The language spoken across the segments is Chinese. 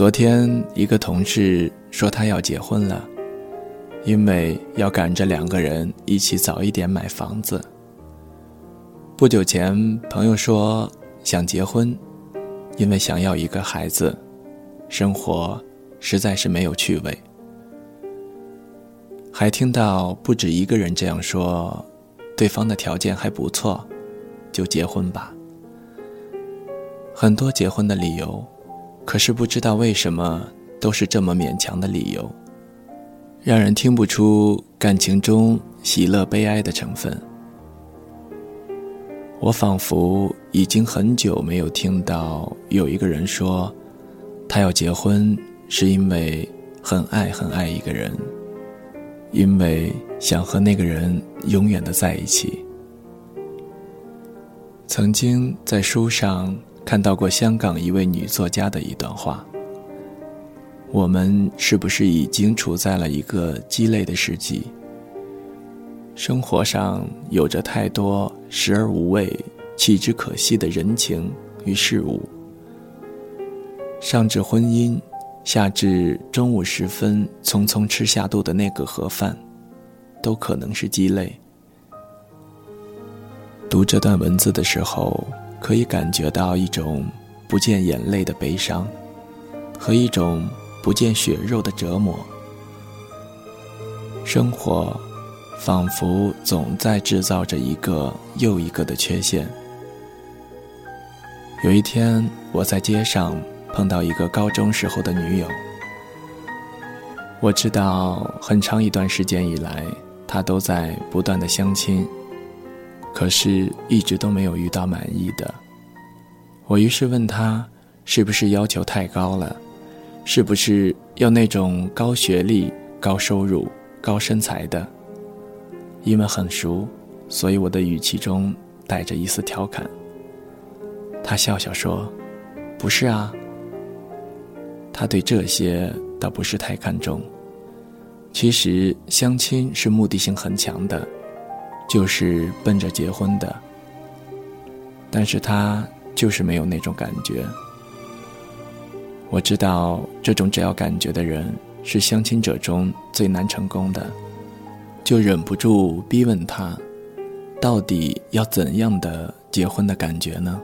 昨天一个同事说他要结婚了，因为要赶着两个人一起早一点买房子。不久前朋友说想结婚，因为想要一个孩子，生活实在是没有趣味。还听到不止一个人这样说，对方的条件还不错，就结婚吧。很多结婚的理由。可是不知道为什么都是这么勉强的理由，让人听不出感情中喜乐悲哀的成分。我仿佛已经很久没有听到有一个人说，他要结婚是因为很爱很爱一个人，因为想和那个人永远的在一起。曾经在书上。看到过香港一位女作家的一段话：“我们是不是已经处在了一个鸡肋的世纪？生活上有着太多时而无味、弃之可惜的人情与事物。上至婚姻，下至中午时分匆匆吃下肚的那个盒饭，都可能是鸡肋。”读这段文字的时候。可以感觉到一种不见眼泪的悲伤，和一种不见血肉的折磨。生活仿佛总在制造着一个又一个的缺陷。有一天，我在街上碰到一个高中时候的女友。我知道很长一段时间以来，她都在不断的相亲。可是，一直都没有遇到满意的。我于是问他，是不是要求太高了？是不是要那种高学历、高收入、高身材的？因为很熟，所以我的语气中带着一丝调侃。他笑笑说：“不是啊。”他对这些倒不是太看重。其实相亲是目的性很强的。就是奔着结婚的，但是他就是没有那种感觉。我知道这种只要感觉的人是相亲者中最难成功的，就忍不住逼问他，到底要怎样的结婚的感觉呢？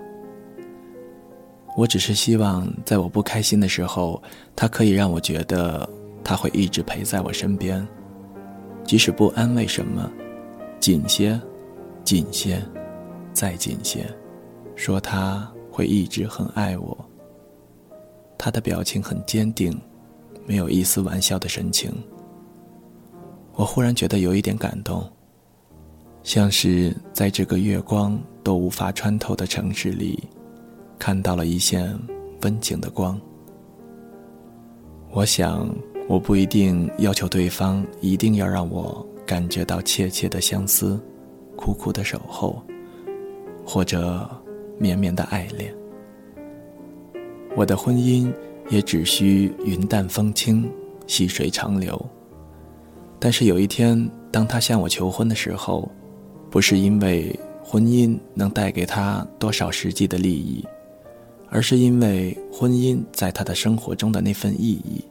我只是希望在我不开心的时候，他可以让我觉得他会一直陪在我身边，即使不安慰什么。紧些，紧些，再紧些，说他会一直很爱我。他的表情很坚定，没有一丝玩笑的神情。我忽然觉得有一点感动，像是在这个月光都无法穿透的城市里，看到了一线温情的光。我想，我不一定要求对方一定要让我。感觉到切切的相思，苦苦的守候，或者绵绵的爱恋。我的婚姻也只需云淡风轻，细水长流。但是有一天，当他向我求婚的时候，不是因为婚姻能带给他多少实际的利益，而是因为婚姻在他的生活中的那份意义。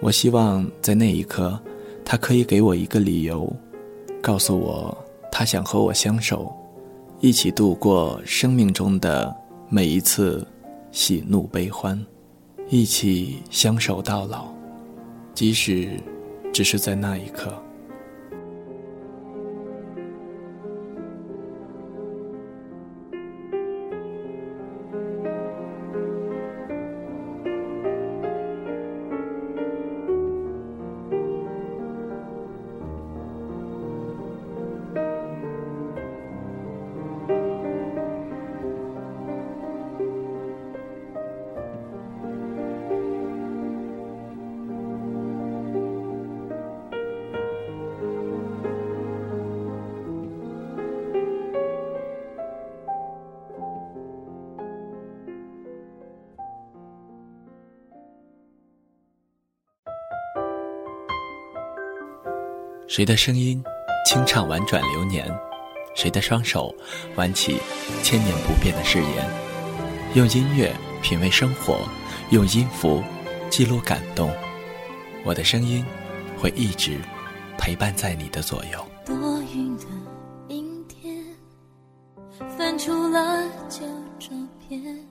我希望在那一刻。他可以给我一个理由，告诉我他想和我相守，一起度过生命中的每一次喜怒悲欢，一起相守到老，即使只是在那一刻。谁的声音清唱婉转流年？谁的双手挽起千年不变的誓言？用音乐品味生活，用音符记录感动。我的声音会一直陪伴在你的左右。多云的阴天，翻出了旧照片。